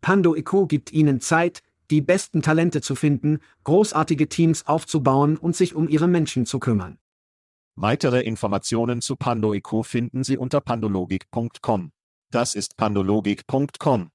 Pando IQ gibt Ihnen Zeit, die besten Talente zu finden, großartige Teams aufzubauen und sich um Ihre Menschen zu kümmern. Weitere Informationen zu PandoIQ finden Sie unter pandologik.com. Das ist pandologik.com.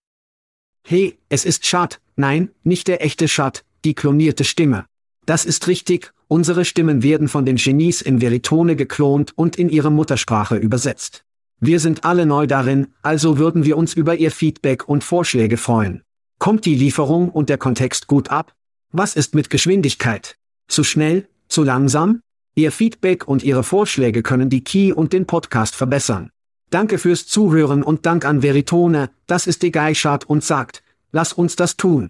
Hey, es ist Schad, nein, nicht der echte Schad, die klonierte Stimme. Das ist richtig, unsere Stimmen werden von den Genies in Veritone geklont und in ihre Muttersprache übersetzt. Wir sind alle neu darin, also würden wir uns über Ihr Feedback und Vorschläge freuen. Kommt die Lieferung und der Kontext gut ab? Was ist mit Geschwindigkeit? Zu schnell? Zu langsam? Ihr Feedback und Ihre Vorschläge können die Key und den Podcast verbessern. Danke fürs Zuhören und Dank an Veritone, das ist die Geischart und sagt, lass uns das tun.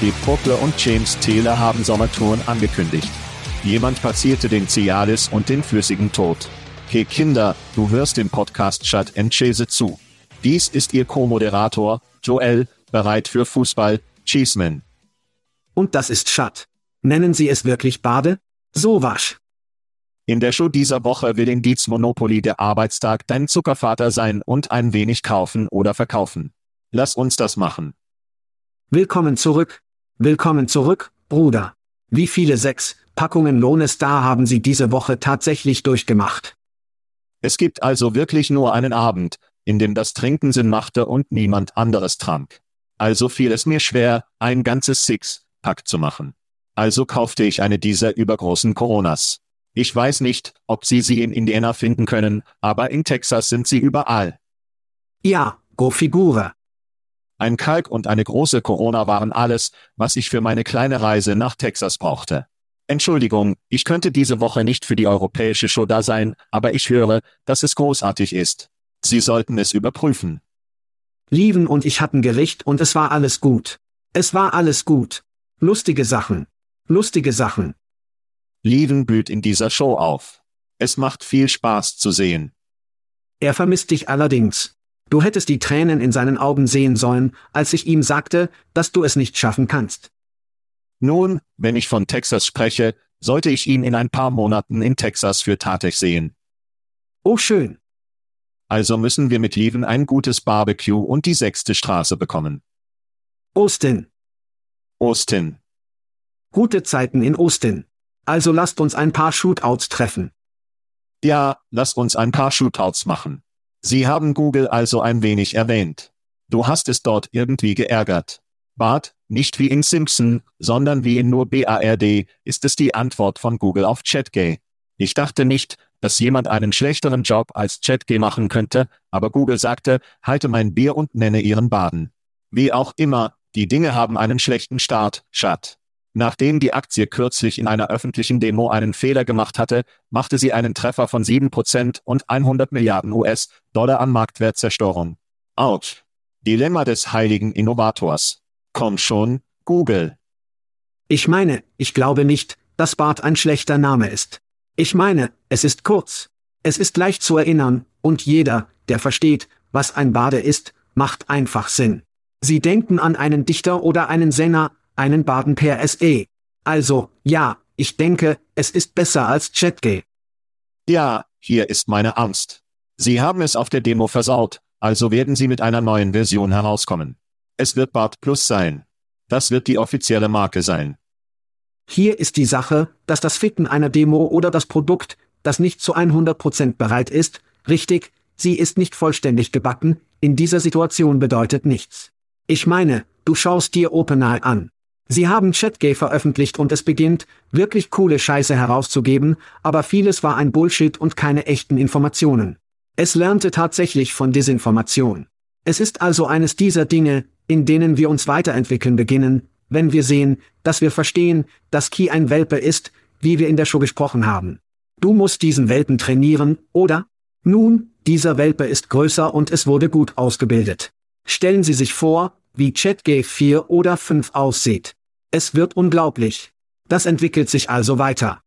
Dave Poplar und James Taylor haben Sommertouren angekündigt. Jemand passierte den Cialis und den flüssigen Tod. Hey Kinder, du hörst dem Podcast Chat and Chase zu. Dies ist Ihr Co-Moderator, Joel, bereit für Fußball, Cheeseman. Und das ist Chat. Nennen Sie es wirklich Bade? So wasch. In der Show dieser Woche will in Dietz Monopoly der Arbeitstag dein Zuckervater sein und ein wenig kaufen oder verkaufen. Lass uns das machen. Willkommen zurück. Willkommen zurück, Bruder. Wie viele sechs Packungen Lohnestar haben Sie diese Woche tatsächlich durchgemacht? Es gibt also wirklich nur einen Abend, in dem das Trinken Sinn machte und niemand anderes trank. Also fiel es mir schwer, ein ganzes Six-Pack zu machen. Also kaufte ich eine dieser übergroßen Coronas. Ich weiß nicht, ob Sie sie in Indiana finden können, aber in Texas sind sie überall. Ja, go figure. Ein Kalk und eine große Corona waren alles, was ich für meine kleine Reise nach Texas brauchte. Entschuldigung, ich könnte diese Woche nicht für die europäische Show da sein, aber ich höre, dass es großartig ist. Sie sollten es überprüfen. Lieven und ich hatten Gericht und es war alles gut. Es war alles gut. Lustige Sachen. Lustige Sachen. Lieven blüht in dieser Show auf. Es macht viel Spaß zu sehen. Er vermisst dich allerdings. Du hättest die Tränen in seinen Augen sehen sollen, als ich ihm sagte, dass du es nicht schaffen kannst. Nun, wenn ich von Texas spreche, sollte ich ihn in ein paar Monaten in Texas für Tatech sehen. Oh schön. Also müssen wir mit Leven ein gutes Barbecue und die sechste Straße bekommen. Austin. Austin. Gute Zeiten in Austin. Also lasst uns ein paar Shootouts treffen. Ja, lasst uns ein paar Shootouts machen. Sie haben Google also ein wenig erwähnt. Du hast es dort irgendwie geärgert. Bart, nicht wie in Simpson, sondern wie in nur BARD, ist es die Antwort von Google auf ChatGay. Ich dachte nicht, dass jemand einen schlechteren Job als ChatGay machen könnte, aber Google sagte, halte mein Bier und nenne ihren Baden. Wie auch immer, die Dinge haben einen schlechten Start, Chat. Nachdem die Aktie kürzlich in einer öffentlichen Demo einen Fehler gemacht hatte, machte sie einen Treffer von 7% und 100 Milliarden US-Dollar an Marktwertzerstörung. Autsch. Dilemma des heiligen Innovators. Komm schon, Google. Ich meine, ich glaube nicht, dass Bart ein schlechter Name ist. Ich meine, es ist kurz. Es ist leicht zu erinnern, und jeder, der versteht, was ein Bade ist, macht einfach Sinn. Sie denken an einen Dichter oder einen Sänger, einen Baden per SE. Also, ja, ich denke, es ist besser als ChatGay. Ja, hier ist meine Angst. Sie haben es auf der Demo versaut, also werden Sie mit einer neuen Version herauskommen. Es wird Bart Plus sein. Das wird die offizielle Marke sein. Hier ist die Sache, dass das Fitten einer Demo oder das Produkt, das nicht zu 100% bereit ist, richtig, sie ist nicht vollständig gebacken, in dieser Situation bedeutet nichts. Ich meine, du schaust dir OpenAI an. Sie haben ChatGay veröffentlicht und es beginnt, wirklich coole Scheiße herauszugeben, aber vieles war ein Bullshit und keine echten Informationen. Es lernte tatsächlich von Desinformation. Es ist also eines dieser Dinge, in denen wir uns weiterentwickeln beginnen, wenn wir sehen, dass wir verstehen, dass Key ein Welpe ist, wie wir in der Show gesprochen haben. Du musst diesen Welpen trainieren, oder? Nun, dieser Welpe ist größer und es wurde gut ausgebildet. Stellen Sie sich vor, wie ChatG 4 oder 5 aussieht. Es wird unglaublich. Das entwickelt sich also weiter.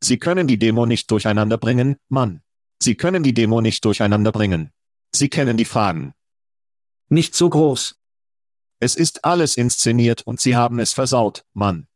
Sie können die Demo nicht durcheinander bringen, Mann. Sie können die Demo nicht durcheinander bringen. Sie kennen die Fragen. Nicht so groß. Es ist alles inszeniert und Sie haben es versaut, Mann.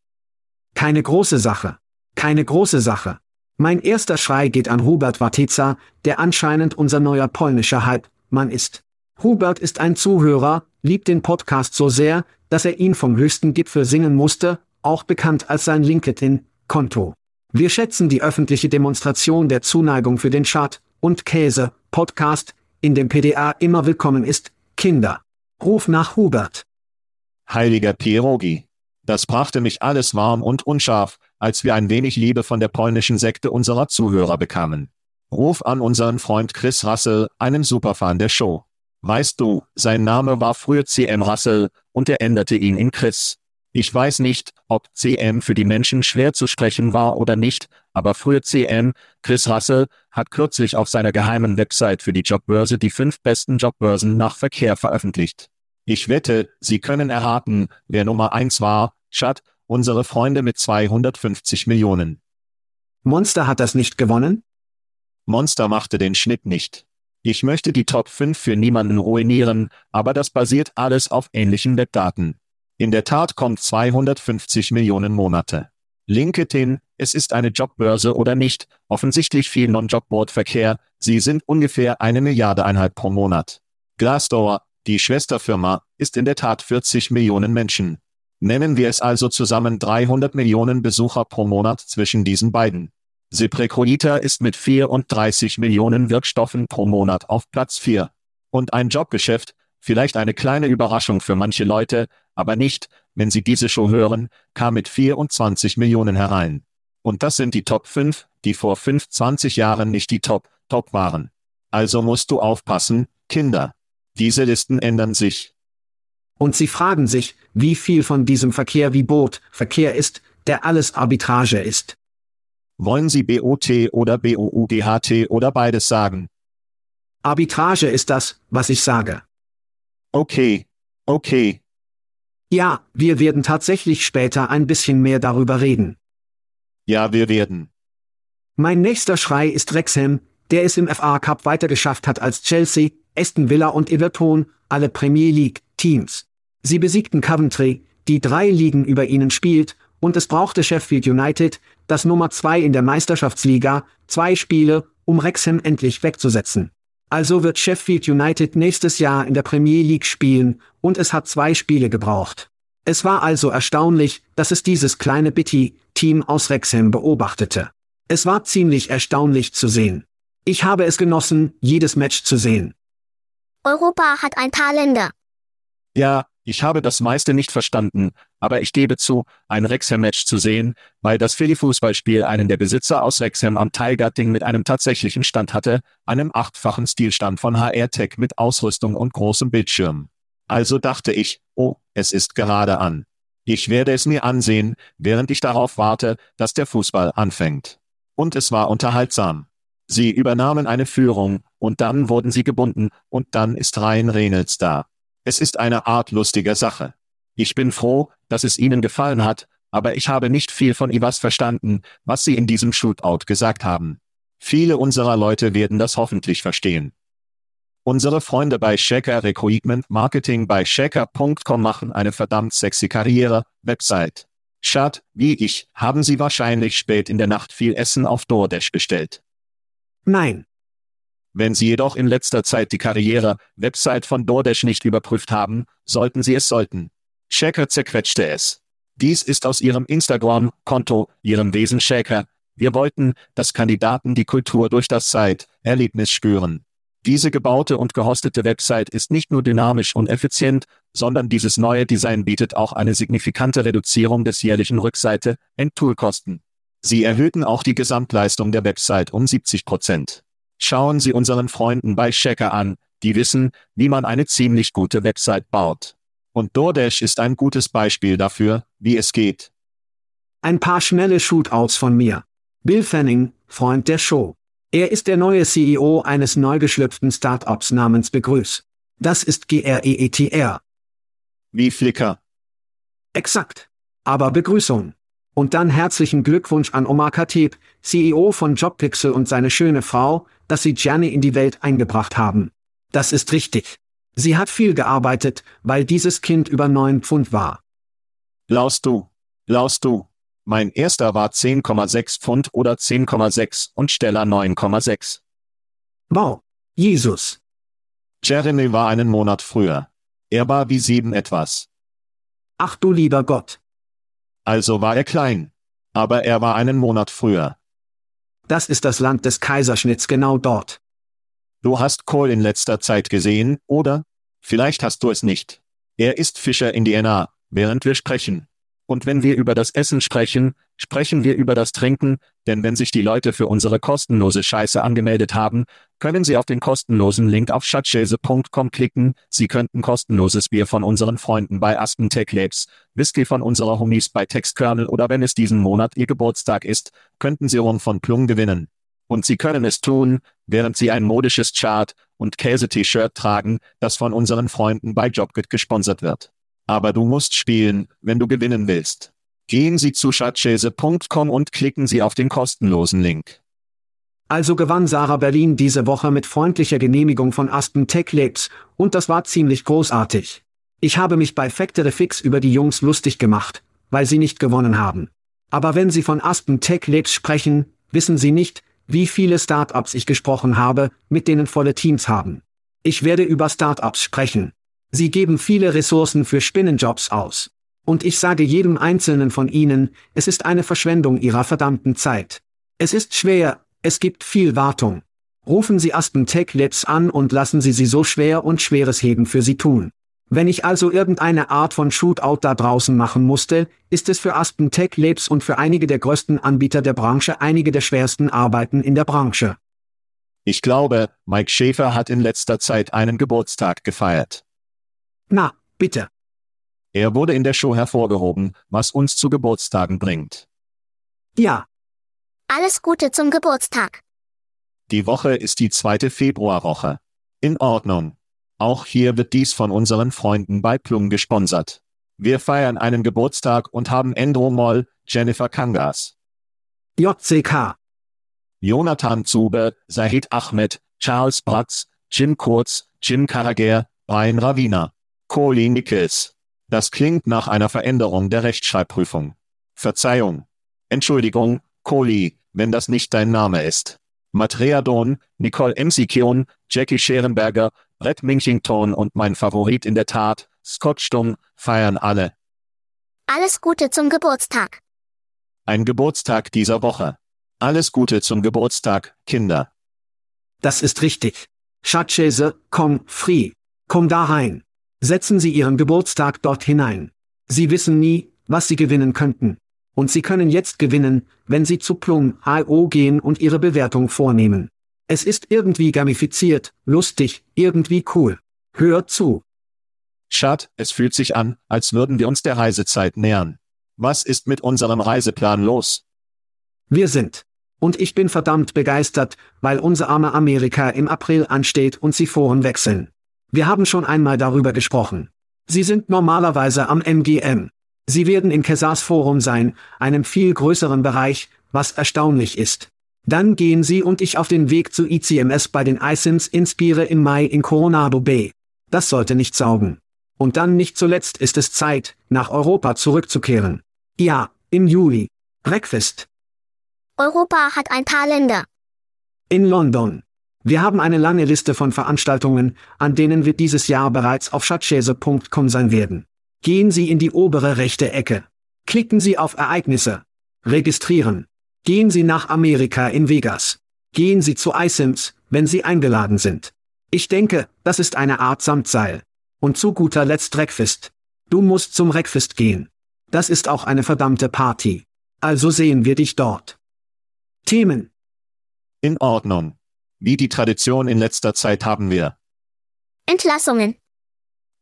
Keine große Sache. Keine große Sache. Mein erster Schrei geht an Hubert Watica, der anscheinend unser neuer polnischer Halbmann ist. Hubert ist ein Zuhörer, liebt den Podcast so sehr, dass er ihn vom höchsten Gipfel singen musste, auch bekannt als sein LinkedIn-Konto. Wir schätzen die öffentliche Demonstration der Zuneigung für den Chart und Käse Podcast, in dem PDA immer willkommen ist, Kinder. Ruf nach Hubert. Heiliger Pierogi. Das brachte mich alles warm und unscharf, als wir ein wenig Liebe von der polnischen Sekte unserer Zuhörer bekamen. Ruf an unseren Freund Chris Russell, einen Superfan der Show. Weißt du, sein Name war früher CM Russell, und er änderte ihn in Chris. Ich weiß nicht, ob CM für die Menschen schwer zu sprechen war oder nicht, aber früher CM, Chris Russell, hat kürzlich auf seiner geheimen Website für die Jobbörse die fünf besten Jobbörsen nach Verkehr veröffentlicht. Ich wette, Sie können erraten, wer Nummer eins war, Chad, unsere Freunde mit 250 Millionen. Monster hat das nicht gewonnen? Monster machte den Schnitt nicht. Ich möchte die Top 5 für niemanden ruinieren, aber das basiert alles auf ähnlichen Webdaten. In der Tat kommt 250 Millionen Monate. LinkedIn, es ist eine Jobbörse oder nicht, offensichtlich viel Non-Jobboard-Verkehr, sie sind ungefähr eine Milliarde Einheit pro Monat. Glassdoor, die Schwesterfirma, ist in der Tat 40 Millionen Menschen. Nennen wir es also zusammen 300 Millionen Besucher pro Monat zwischen diesen beiden. ZipRecruiter ist mit 34 Millionen Wirkstoffen pro Monat auf Platz 4. Und ein Jobgeschäft, vielleicht eine kleine Überraschung für manche Leute, aber nicht, wenn Sie diese Show hören, kam mit 24 Millionen herein. Und das sind die Top 5, die vor 25 Jahren nicht die Top, Top waren. Also musst du aufpassen, Kinder. Diese Listen ändern sich. Und sie fragen sich, wie viel von diesem Verkehr wie Boot, Verkehr ist, der alles Arbitrage ist. Wollen Sie BOT oder BOUDHT oder beides sagen? Arbitrage ist das, was ich sage. Okay. Okay. Ja, wir werden tatsächlich später ein bisschen mehr darüber reden. Ja, wir werden. Mein nächster Schrei ist Wrexham, der es im FA Cup weitergeschafft hat als Chelsea, Aston Villa und Everton, alle Premier League Teams. Sie besiegten Coventry, die drei Ligen über ihnen spielt, und es brauchte Sheffield United, das Nummer zwei in der Meisterschaftsliga, zwei Spiele, um Wrexham endlich wegzusetzen. Also wird Sheffield United nächstes Jahr in der Premier League spielen, und es hat zwei Spiele gebraucht. Es war also erstaunlich, dass es dieses kleine Bitty-Team aus Wrexham beobachtete. Es war ziemlich erstaunlich zu sehen. Ich habe es genossen, jedes Match zu sehen. Europa hat ein paar Länder. Ja, ich habe das meiste nicht verstanden, aber ich gebe zu, ein Wrexham-Match zu sehen, weil das Philly-Fußballspiel einen der Besitzer aus Wrexham am Teilgatting mit einem tatsächlichen Stand hatte, einem achtfachen Stilstand von HR-Tech mit Ausrüstung und großem Bildschirm. Also dachte ich, oh, es ist gerade an. Ich werde es mir ansehen, während ich darauf warte, dass der Fußball anfängt. Und es war unterhaltsam. Sie übernahmen eine Führung, und dann wurden sie gebunden, und dann ist Ryan Reynolds da. Es ist eine Art lustiger Sache. Ich bin froh, dass es Ihnen gefallen hat, aber ich habe nicht viel von Iwas verstanden, was Sie in diesem Shootout gesagt haben. Viele unserer Leute werden das hoffentlich verstehen. Unsere Freunde bei Shaker Recruitment Marketing bei shaker.com machen eine verdammt sexy Karriere, Website. Schad, wie ich, haben Sie wahrscheinlich spät in der Nacht viel Essen auf DoorDash bestellt. Nein. Wenn Sie jedoch in letzter Zeit die Karriere-Website von DoorDash nicht überprüft haben, sollten Sie es sollten. Shaker zerquetschte es. Dies ist aus Ihrem Instagram-Konto, Ihrem Wesen Shaker. Wir wollten, dass Kandidaten die Kultur durch das Site-Erlebnis spüren. Diese gebaute und gehostete Website ist nicht nur dynamisch und effizient, sondern dieses neue Design bietet auch eine signifikante Reduzierung des jährlichen Rückseite-Endtool-Kosten. Sie erhöhten auch die Gesamtleistung der Website um 70 Prozent. Schauen Sie unseren Freunden bei Checker an, die wissen, wie man eine ziemlich gute Website baut. Und DoorDash ist ein gutes Beispiel dafür, wie es geht. Ein paar schnelle Shootouts von mir. Bill Fanning, Freund der Show. Er ist der neue CEO eines neu geschlüpften Startups namens Begrüß. Das ist G-R-E-E-T-R. Wie Flickr. Exakt. Aber Begrüßung. Und dann herzlichen Glückwunsch an Omar Khatib, CEO von Jobpixel und seine schöne Frau, dass sie Gianni in die Welt eingebracht haben. Das ist richtig. Sie hat viel gearbeitet, weil dieses Kind über neun Pfund war. Laust du. Laust du. Mein erster war 10,6 Pfund oder 10,6 und Stella 9,6. Wow. Jesus. Jeremy war einen Monat früher. Er war wie sieben etwas. Ach du lieber Gott. Also war er klein. Aber er war einen Monat früher. Das ist das Land des Kaiserschnitts genau dort. Du hast Cole in letzter Zeit gesehen, oder? Vielleicht hast du es nicht. Er ist Fischer in DNA, während wir sprechen. Und wenn wir über das Essen sprechen, sprechen wir über das Trinken, denn wenn sich die Leute für unsere kostenlose Scheiße angemeldet haben, können sie auf den kostenlosen Link auf schatzschäse.com klicken, sie könnten kostenloses Bier von unseren Freunden bei Aspen Tech Labs, Whisky von unserer Homies bei Textkernel oder wenn es diesen Monat ihr Geburtstag ist, könnten sie Rum von Plum gewinnen. Und sie können es tun, während sie ein modisches Chart und Käse-T-Shirt tragen, das von unseren Freunden bei Jobgit gesponsert wird. Aber du musst spielen, wenn du gewinnen willst. Gehen Sie zu schatzschäse.com und klicken Sie auf den kostenlosen Link. Also gewann Sarah Berlin diese Woche mit freundlicher Genehmigung von Aspen Tech Labs, und das war ziemlich großartig. Ich habe mich bei Factory Fix über die Jungs lustig gemacht, weil sie nicht gewonnen haben. Aber wenn Sie von Aspen Tech Labs sprechen, wissen Sie nicht, wie viele Startups ich gesprochen habe, mit denen volle Teams haben. Ich werde über Startups sprechen. Sie geben viele Ressourcen für Spinnenjobs aus. Und ich sage jedem einzelnen von Ihnen, es ist eine Verschwendung Ihrer verdammten Zeit. Es ist schwer, es gibt viel Wartung. Rufen Sie Aspen Tech Labs an und lassen Sie sie so schwer und schweres Heben für Sie tun. Wenn ich also irgendeine Art von Shootout da draußen machen musste, ist es für Aspen Tech Labs und für einige der größten Anbieter der Branche einige der schwersten Arbeiten in der Branche. Ich glaube, Mike Schäfer hat in letzter Zeit einen Geburtstag gefeiert. Na, bitte. Er wurde in der Show hervorgehoben, was uns zu Geburtstagen bringt. Ja, Alles Gute zum Geburtstag. Die Woche ist die zweite Februarwoche. In Ordnung. Auch hier wird dies von unseren Freunden bei Plum gesponsert. Wir feiern einen Geburtstag und haben Endro Moll, Jennifer Kangas, JCK, Jonathan Zube, Sahid Ahmed, Charles Bratz, Jim Kurz, Jim Karager, Brian Ravina, Colin Nichols. Das klingt nach einer Veränderung der Rechtschreibprüfung. Verzeihung. Entschuldigung, Coli, wenn das nicht dein Name ist. Matrea Don, Nicole Emsikion, Jackie Scherenberger, Brett Minchington und mein Favorit in der Tat, Scott Stumm, feiern alle. Alles Gute zum Geburtstag. Ein Geburtstag dieser Woche. Alles Gute zum Geburtstag, Kinder. das ist richtig. Schatzschäse, komm, free. Komm da rein. Setzen Sie Ihren Geburtstag dort hinein. Sie wissen nie, was Sie gewinnen könnten. Und Sie können jetzt gewinnen, wenn Sie zu Plum.io gehen und Ihre Bewertung vornehmen. Es ist irgendwie gamifiziert, lustig, irgendwie cool. Hört zu. Schad, es fühlt sich an, als würden wir uns der Reisezeit nähern. Was ist mit unserem Reiseplan los? Wir sind. Und ich bin verdammt begeistert, weil unser arme Amerika im April ansteht und sie Foren wechseln. Wir haben schon einmal darüber gesprochen. Sie sind normalerweise am MGM. Sie werden in Kesars Forum sein, einem viel größeren Bereich, was erstaunlich ist. Dann gehen Sie und ich auf den Weg zu ICMS bei den ISIMS Inspire im Mai in Coronado Bay. Das sollte nicht saugen. Und dann nicht zuletzt ist es Zeit, nach Europa zurückzukehren. Ja, im Juli. Breakfast. Europa hat ein paar Länder. In London. Wir haben eine lange Liste von Veranstaltungen, an denen wir dieses Jahr bereits auf schatzschäse.com sein werden. Gehen Sie in die obere rechte Ecke. Klicken Sie auf Ereignisse. Registrieren. Gehen Sie nach Amerika in Vegas. Gehen Sie zu iSims, wenn Sie eingeladen sind. Ich denke, das ist eine Art Samtseil. Und zu guter Letzt Reckfest. Du musst zum Reckfest gehen. Das ist auch eine verdammte Party. Also sehen wir dich dort. Themen. In Ordnung. Wie die Tradition in letzter Zeit haben wir. Entlassungen.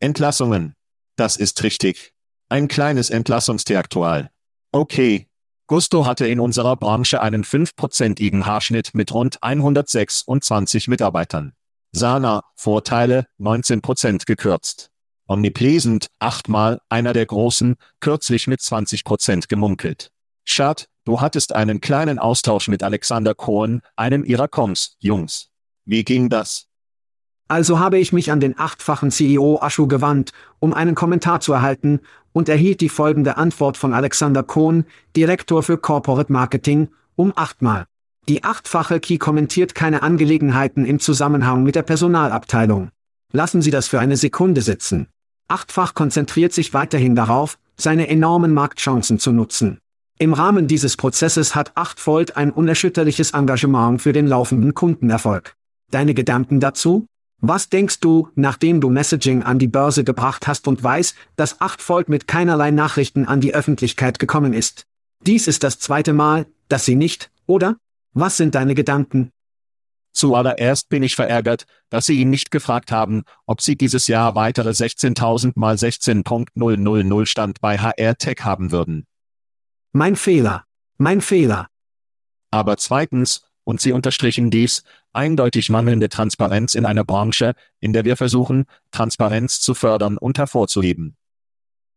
Entlassungen. Das ist richtig. Ein kleines Entlassungstheaktual. Okay. Gusto hatte in unserer Branche einen 5%igen Haarschnitt mit rund 126 Mitarbeitern. Sana, Vorteile, 19% gekürzt. Omnipresent, achtmal, einer der großen, kürzlich mit 20% gemunkelt. Schad, du hattest einen kleinen Austausch mit Alexander Cohen, einem ihrer Coms, Jungs. Wie ging das? Also habe ich mich an den achtfachen CEO Ashu gewandt, um einen Kommentar zu erhalten, und erhielt die folgende Antwort von Alexander Cohn, Direktor für Corporate Marketing, um achtmal. Die achtfache Key kommentiert keine Angelegenheiten im Zusammenhang mit der Personalabteilung. Lassen Sie das für eine Sekunde sitzen. Achtfach konzentriert sich weiterhin darauf, seine enormen Marktchancen zu nutzen. Im Rahmen dieses Prozesses hat Achtfold ein unerschütterliches Engagement für den laufenden Kundenerfolg. Deine Gedanken dazu? Was denkst du, nachdem du Messaging an die Börse gebracht hast und weißt, dass Achtfold mit keinerlei Nachrichten an die Öffentlichkeit gekommen ist? Dies ist das zweite Mal, dass sie nicht, oder? Was sind deine Gedanken? Zuallererst bin ich verärgert, dass Sie ihn nicht gefragt haben, ob Sie dieses Jahr weitere 16.000 mal 16.000 Stand bei HR Tech haben würden. Mein Fehler. Mein Fehler. Aber zweitens, und Sie unterstrichen dies, eindeutig mangelnde Transparenz in einer Branche, in der wir versuchen, Transparenz zu fördern und hervorzuheben.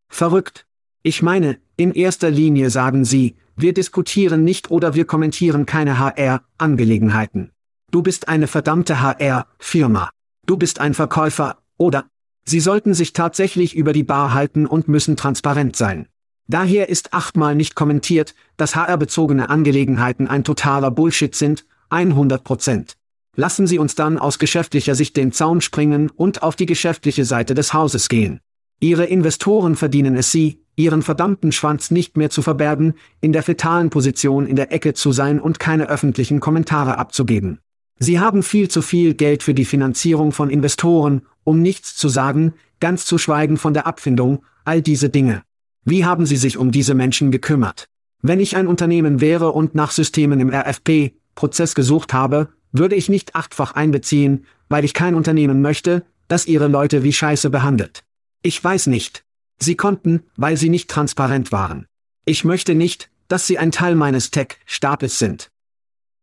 Verrückt. Ich meine, in erster Linie sagen Sie, wir diskutieren nicht oder wir kommentieren keine HR-Angelegenheiten. Du bist eine verdammte HR-Firma. Du bist ein Verkäufer, oder? Sie sollten sich tatsächlich über die Bar halten und müssen transparent sein. Daher ist achtmal nicht kommentiert, dass HR-bezogene Angelegenheiten ein totaler Bullshit sind, 100 Prozent. Lassen Sie uns dann aus geschäftlicher Sicht den Zaun springen und auf die geschäftliche Seite des Hauses gehen. Ihre Investoren verdienen es Sie, Ihren verdammten Schwanz nicht mehr zu verbergen, in der fetalen Position in der Ecke zu sein und keine öffentlichen Kommentare abzugeben. Sie haben viel zu viel Geld für die Finanzierung von Investoren, um nichts zu sagen, ganz zu schweigen von der Abfindung, all diese Dinge. Wie haben Sie sich um diese Menschen gekümmert? Wenn ich ein Unternehmen wäre und nach Systemen im RFP-Prozess gesucht habe, würde ich nicht achtfach einbeziehen, weil ich kein Unternehmen möchte, das ihre Leute wie Scheiße behandelt. Ich weiß nicht. Sie konnten, weil sie nicht transparent waren. Ich möchte nicht, dass sie ein Teil meines Tech-Stapels sind.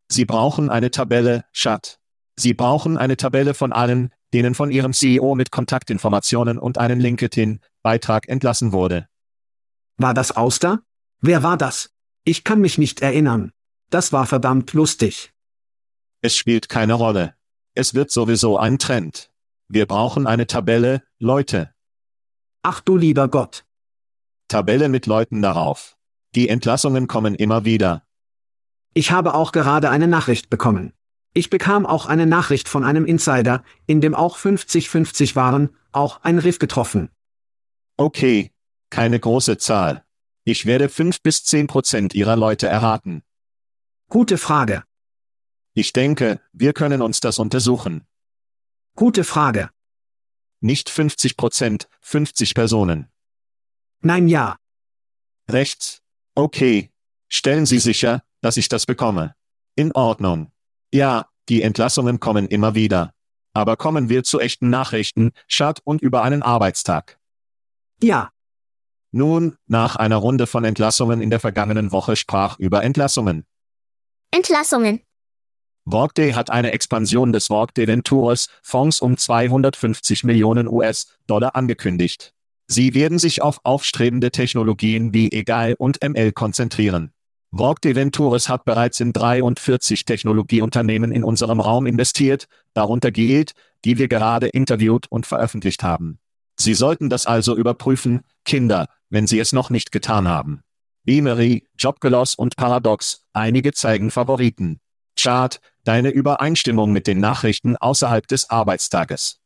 Sie brauchen eine Tabelle, Chat. Sie brauchen eine Tabelle von allen, denen von Ihrem CEO mit Kontaktinformationen und einen LinkedIn-Beitrag entlassen wurde. War das Auster? Wer war das? Ich kann mich nicht erinnern. Das war verdammt lustig. Es spielt keine Rolle. Es wird sowieso ein Trend. Wir brauchen eine Tabelle, Leute. Ach du lieber Gott. Tabelle mit Leuten darauf. Die Entlassungen kommen immer wieder. Ich habe auch gerade eine Nachricht bekommen. Ich bekam auch eine Nachricht von einem Insider, in dem auch 50-50 waren, auch ein Riff getroffen. Okay, keine große Zahl. Ich werde 5 bis 10 Prozent Ihrer Leute erraten. Gute Frage. Ich denke, wir können uns das untersuchen. Gute Frage. Nicht 50 Prozent, 50 Personen. Nein, ja. Rechts. Okay. Stellen Sie sicher, dass ich das bekomme. In Ordnung. Ja, die Entlassungen kommen immer wieder. Aber kommen wir zu echten Nachrichten, Schad und über einen Arbeitstag. Ja. Nun, nach einer Runde von Entlassungen in der vergangenen Woche sprach über Entlassungen. Entlassungen. Workday hat eine Expansion des Workday Ventures Fonds um 250 Millionen US-Dollar angekündigt. Sie werden sich auf aufstrebende Technologien wie EGAI und ML konzentrieren. Workday Ventures hat bereits in 43 Technologieunternehmen in unserem Raum investiert, darunter Gilt, die wir gerade interviewt und veröffentlicht haben. Sie sollten das also überprüfen, Kinder, wenn Sie es noch nicht getan haben. Beamery, Jobgeloss und Paradox, einige zeigen Favoriten. Chart, deine Übereinstimmung mit den Nachrichten außerhalb des Arbeitstages.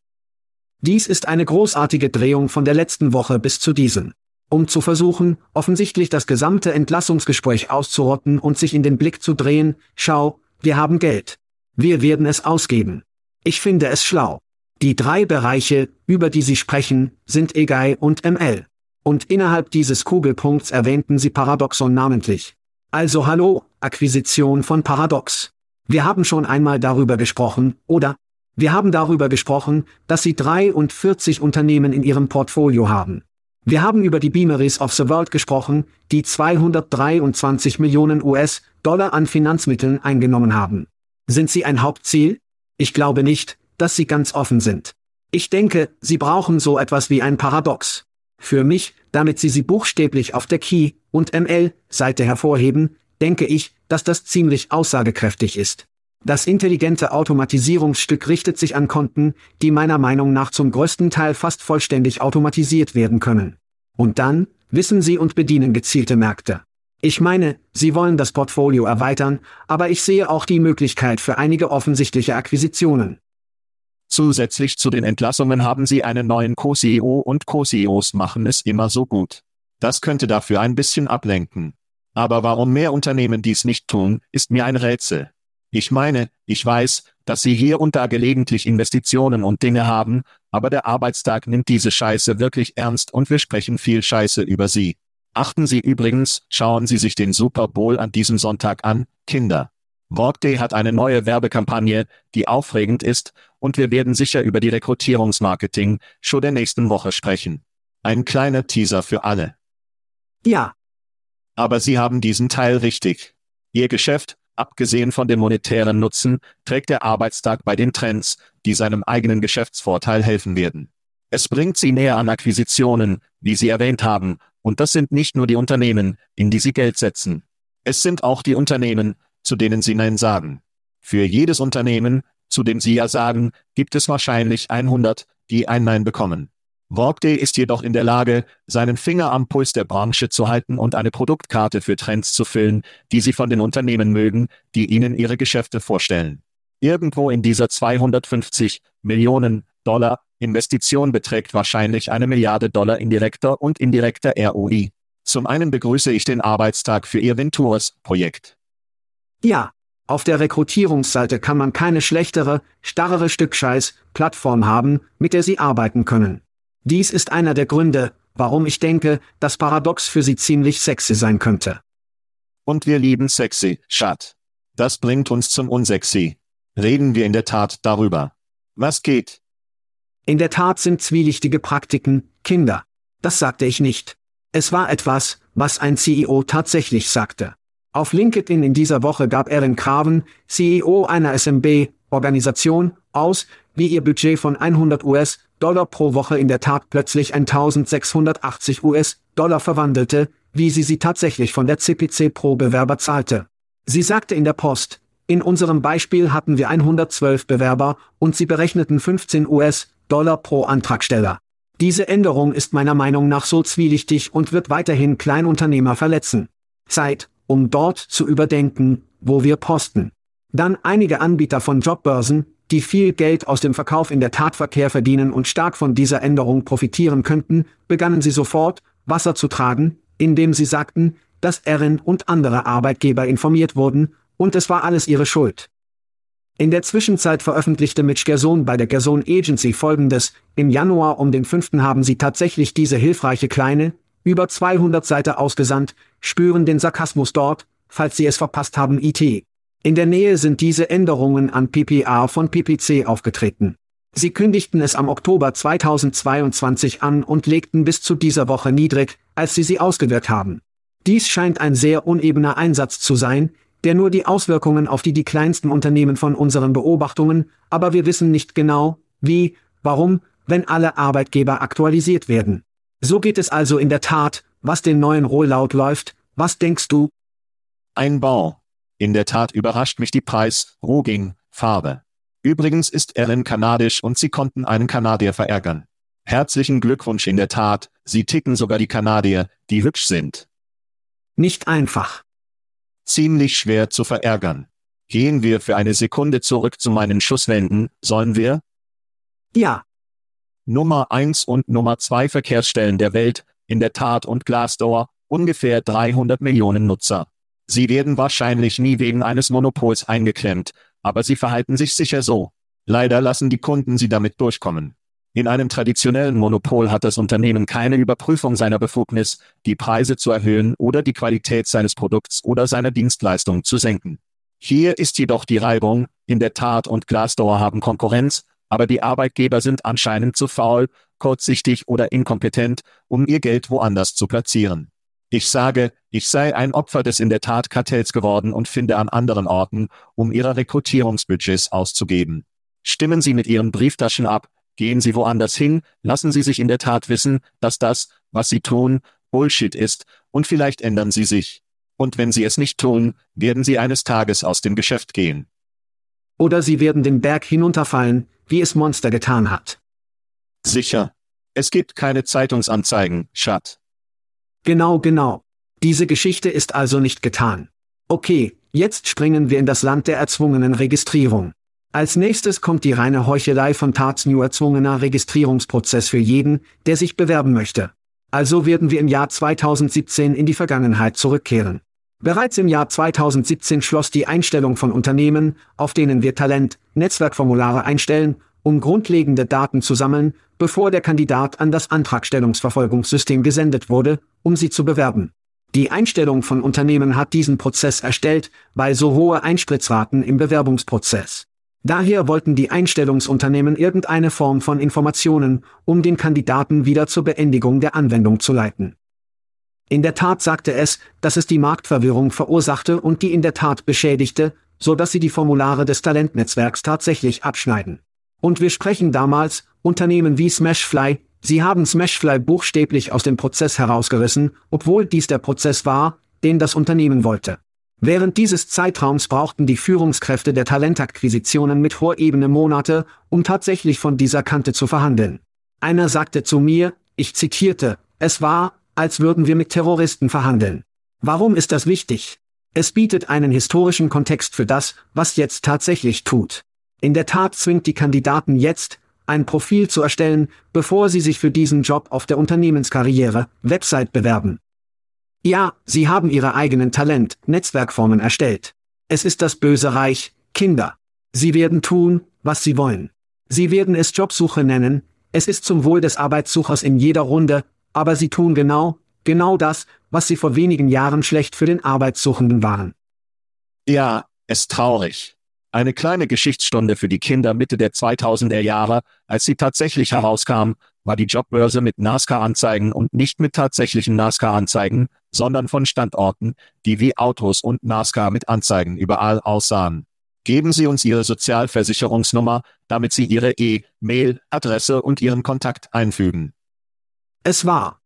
Dies ist eine großartige Drehung von der letzten Woche bis zu diesem. Um zu versuchen, offensichtlich das gesamte Entlassungsgespräch auszurotten und sich in den Blick zu drehen, schau, wir haben Geld. Wir werden es ausgeben. Ich finde es schlau. Die drei Bereiche, über die Sie sprechen, sind EGI und ML. Und innerhalb dieses Kugelpunkts erwähnten Sie Paradoxon namentlich. Also hallo, Akquisition von Paradox. Wir haben schon einmal darüber gesprochen, oder? Wir haben darüber gesprochen, dass Sie 43 Unternehmen in Ihrem Portfolio haben. Wir haben über die Beameries of the World gesprochen, die 223 Millionen US-Dollar an Finanzmitteln eingenommen haben. Sind sie ein Hauptziel? Ich glaube nicht, dass sie ganz offen sind. Ich denke, sie brauchen so etwas wie ein Paradox. Für mich, damit sie sie buchstäblich auf der Key- und ML-Seite hervorheben, denke ich, dass das ziemlich aussagekräftig ist. Das intelligente Automatisierungsstück richtet sich an Konten, die meiner Meinung nach zum größten Teil fast vollständig automatisiert werden können. Und dann, wissen Sie und bedienen gezielte Märkte. Ich meine, Sie wollen das Portfolio erweitern, aber ich sehe auch die Möglichkeit für einige offensichtliche Akquisitionen. Zusätzlich zu den Entlassungen haben Sie einen neuen Co-CEO und Co-CEOs machen es immer so gut. Das könnte dafür ein bisschen ablenken. Aber warum mehr Unternehmen dies nicht tun, ist mir ein Rätsel. Ich meine, ich weiß, dass Sie hier und da gelegentlich Investitionen und Dinge haben, aber der Arbeitstag nimmt diese Scheiße wirklich ernst und wir sprechen viel Scheiße über sie. Achten Sie übrigens, schauen Sie sich den Super Bowl an diesem Sonntag an, Kinder. Workday hat eine neue Werbekampagne, die aufregend ist, und wir werden sicher über die Rekrutierungsmarketing schon der nächsten Woche sprechen. Ein kleiner Teaser für alle. Ja. Aber Sie haben diesen Teil richtig. Ihr Geschäft, abgesehen von dem monetären Nutzen, trägt der Arbeitstag bei den Trends, die seinem eigenen Geschäftsvorteil helfen werden. Es bringt Sie näher an Akquisitionen, wie Sie erwähnt haben, und das sind nicht nur die Unternehmen, in die Sie Geld setzen. Es sind auch die Unternehmen, zu denen Sie Nein sagen. Für jedes Unternehmen, zu dem Sie Ja sagen, gibt es wahrscheinlich 100, die ein Nein bekommen. Workday ist jedoch in der Lage, seinen Finger am Puls der Branche zu halten und eine Produktkarte für Trends zu füllen, die Sie von den Unternehmen mögen, die Ihnen Ihre Geschäfte vorstellen. Irgendwo in dieser 250 Millionen Dollar Investition beträgt wahrscheinlich eine Milliarde Dollar indirekter und indirekter ROI. Zum einen begrüße ich den Arbeitstag für Ihr Ventures-Projekt. Ja, auf der Rekrutierungsseite kann man keine schlechtere, starrere Stückscheiß-Plattform haben, mit der Sie arbeiten können. Dies ist einer der Gründe, warum ich denke, dass Paradox für Sie ziemlich sexy sein könnte. Und wir lieben sexy, Schat. Das bringt uns zum Unsexy. Reden wir in der Tat darüber. Was geht? In der Tat sind zwielichtige Praktiken, Kinder. Das sagte ich nicht. Es war etwas, was ein CEO tatsächlich sagte. Auf LinkedIn in dieser Woche gab Erin Craven, CEO einer SMB-Organisation, aus, wie ihr Budget von 100 US-Dollar pro Woche in der Tat plötzlich 1680 US-Dollar verwandelte, wie sie sie tatsächlich von der CPC pro Bewerber zahlte. Sie sagte in der Post, in unserem Beispiel hatten wir 112 Bewerber und sie berechneten 15 US-Dollar pro Antragsteller. Diese Änderung ist meiner Meinung nach so zwielichtig und wird weiterhin Kleinunternehmer verletzen. Zeit, um dort zu überdenken, wo wir posten. Dann einige Anbieter von Jobbörsen, die viel Geld aus dem Verkauf in der Tatverkehr verdienen und stark von dieser Änderung profitieren könnten, begannen sie sofort, Wasser zu tragen, indem sie sagten, dass Erin und andere Arbeitgeber informiert wurden, und es war alles ihre Schuld. In der Zwischenzeit veröffentlichte Mitch Gerson bei der Gerson Agency folgendes, im Januar um den 5. haben sie tatsächlich diese hilfreiche kleine, über 200 Seite ausgesandt, spüren den Sarkasmus dort, falls Sie es verpasst haben IT. In der Nähe sind diese Änderungen an PPA von PPC aufgetreten. Sie kündigten es am Oktober 2022 an und legten bis zu dieser Woche niedrig, als sie sie ausgewirkt haben. Dies scheint ein sehr unebener Einsatz zu sein, der nur die Auswirkungen auf die die kleinsten Unternehmen von unseren Beobachtungen, aber wir wissen nicht genau, wie, warum, wenn alle Arbeitgeber aktualisiert werden. So geht es also in der Tat, was den neuen Rollout läuft, was denkst du? Ein Bau. In der Tat überrascht mich die Preis, Roging, Farbe. Übrigens ist Ellen kanadisch und sie konnten einen Kanadier verärgern. Herzlichen Glückwunsch in der Tat, sie ticken sogar die Kanadier, die hübsch sind. Nicht einfach. Ziemlich schwer zu verärgern. Gehen wir für eine Sekunde zurück zu meinen Schusswänden, sollen wir? Ja, Nummer 1 und Nummer 2 Verkehrsstellen der Welt, in der Tat und Glassdoor, ungefähr 300 Millionen Nutzer. Sie werden wahrscheinlich nie wegen eines Monopols eingeklemmt, aber sie verhalten sich sicher so. Leider lassen die Kunden sie damit durchkommen. In einem traditionellen Monopol hat das Unternehmen keine Überprüfung seiner Befugnis, die Preise zu erhöhen oder die Qualität seines Produkts oder seiner Dienstleistung zu senken. Hier ist jedoch die Reibung, in der Tat und Glassdoor haben Konkurrenz, aber die Arbeitgeber sind anscheinend zu faul, kurzsichtig oder inkompetent, um ihr Geld woanders zu platzieren. Ich sage, ich sei ein Opfer des in der Tat Kartells geworden und finde an anderen Orten, um ihre Rekrutierungsbudgets auszugeben. Stimmen Sie mit Ihren Brieftaschen ab, gehen Sie woanders hin, lassen Sie sich in der Tat wissen, dass das, was Sie tun, Bullshit ist, und vielleicht ändern Sie sich. Und wenn Sie es nicht tun, werden Sie eines Tages aus dem Geschäft gehen. Oder sie werden den Berg hinunterfallen, wie es Monster getan hat. Sicher. Es gibt keine Zeitungsanzeigen, Schat. Genau, genau. Diese Geschichte ist also nicht getan. Okay, jetzt springen wir in das Land der erzwungenen Registrierung. Als nächstes kommt die reine Heuchelei von Tarts New erzwungener Registrierungsprozess für jeden, der sich bewerben möchte. Also werden wir im Jahr 2017 in die Vergangenheit zurückkehren. Bereits im Jahr 2017 schloss die Einstellung von Unternehmen, auf denen wir Talent, Netzwerkformulare einstellen, um grundlegende Daten zu sammeln, bevor der Kandidat an das Antragstellungsverfolgungssystem gesendet wurde, um sie zu bewerben. Die Einstellung von Unternehmen hat diesen Prozess erstellt, weil so hohe Einspritzraten im Bewerbungsprozess. Daher wollten die Einstellungsunternehmen irgendeine Form von Informationen, um den Kandidaten wieder zur Beendigung der Anwendung zu leiten. In der Tat sagte es, dass es die Marktverwirrung verursachte und die in der Tat beschädigte, so dass sie die Formulare des Talentnetzwerks tatsächlich abschneiden. Und wir sprechen damals, Unternehmen wie Smashfly, sie haben Smashfly buchstäblich aus dem Prozess herausgerissen, obwohl dies der Prozess war, den das Unternehmen wollte. Während dieses Zeitraums brauchten die Führungskräfte der Talentakquisitionen mit hoher Ebene Monate, um tatsächlich von dieser Kante zu verhandeln. Einer sagte zu mir, ich zitierte, es war, als würden wir mit Terroristen verhandeln. Warum ist das wichtig? Es bietet einen historischen Kontext für das, was jetzt tatsächlich tut. In der Tat zwingt die Kandidaten jetzt, ein Profil zu erstellen, bevor sie sich für diesen Job auf der Unternehmenskarriere, Website bewerben. Ja, sie haben ihre eigenen Talent, Netzwerkformen erstellt. Es ist das böse Reich, Kinder. Sie werden tun, was sie wollen. Sie werden es Jobsuche nennen, es ist zum Wohl des Arbeitssuchers in jeder Runde, aber sie tun genau, genau das, was sie vor wenigen Jahren schlecht für den Arbeitssuchenden waren. Ja, es traurig. Eine kleine Geschichtsstunde für die Kinder Mitte der 2000er Jahre, als sie tatsächlich herauskam, war die Jobbörse mit NASCAR-Anzeigen und nicht mit tatsächlichen NASCAR-Anzeigen, sondern von Standorten, die wie Autos und NASCAR mit Anzeigen überall aussahen. Geben Sie uns Ihre Sozialversicherungsnummer, damit Sie Ihre E-Mail-Adresse und Ihren Kontakt einfügen. Es war.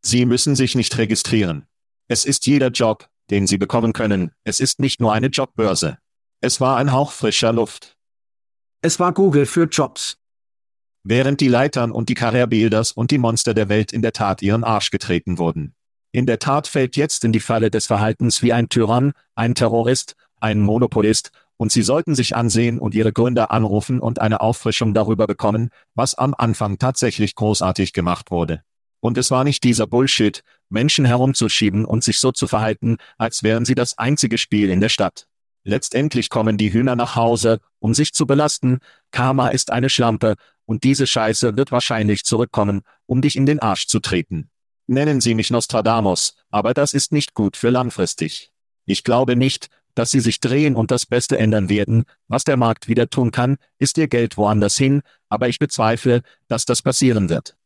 Sie müssen sich nicht registrieren. Es ist jeder Job, den Sie bekommen können. Es ist nicht nur eine Jobbörse. Es war ein Hauch frischer Luft. Es war Google für Jobs. Während die Leitern und die Carrère-Builders und die Monster der Welt in der Tat ihren Arsch getreten wurden. In der Tat fällt jetzt in die Falle des Verhaltens wie ein Tyrann, ein Terrorist, ein Monopolist, und Sie sollten sich ansehen und Ihre Gründer anrufen und eine Auffrischung darüber bekommen, was am Anfang tatsächlich großartig gemacht wurde. Und es war nicht dieser Bullshit, Menschen herumzuschieben und sich so zu verhalten, als wären sie das einzige Spiel in der Stadt. Letztendlich kommen die Hühner nach Hause, um sich zu belasten, Karma ist eine Schlampe, und diese Scheiße wird wahrscheinlich zurückkommen, um dich in den Arsch zu treten. Nennen Sie mich Nostradamus, aber das ist nicht gut für langfristig. Ich glaube nicht, dass Sie sich drehen und das Beste ändern werden, was der Markt wieder tun kann, ist Ihr Geld woanders hin, aber ich bezweifle, dass das passieren wird.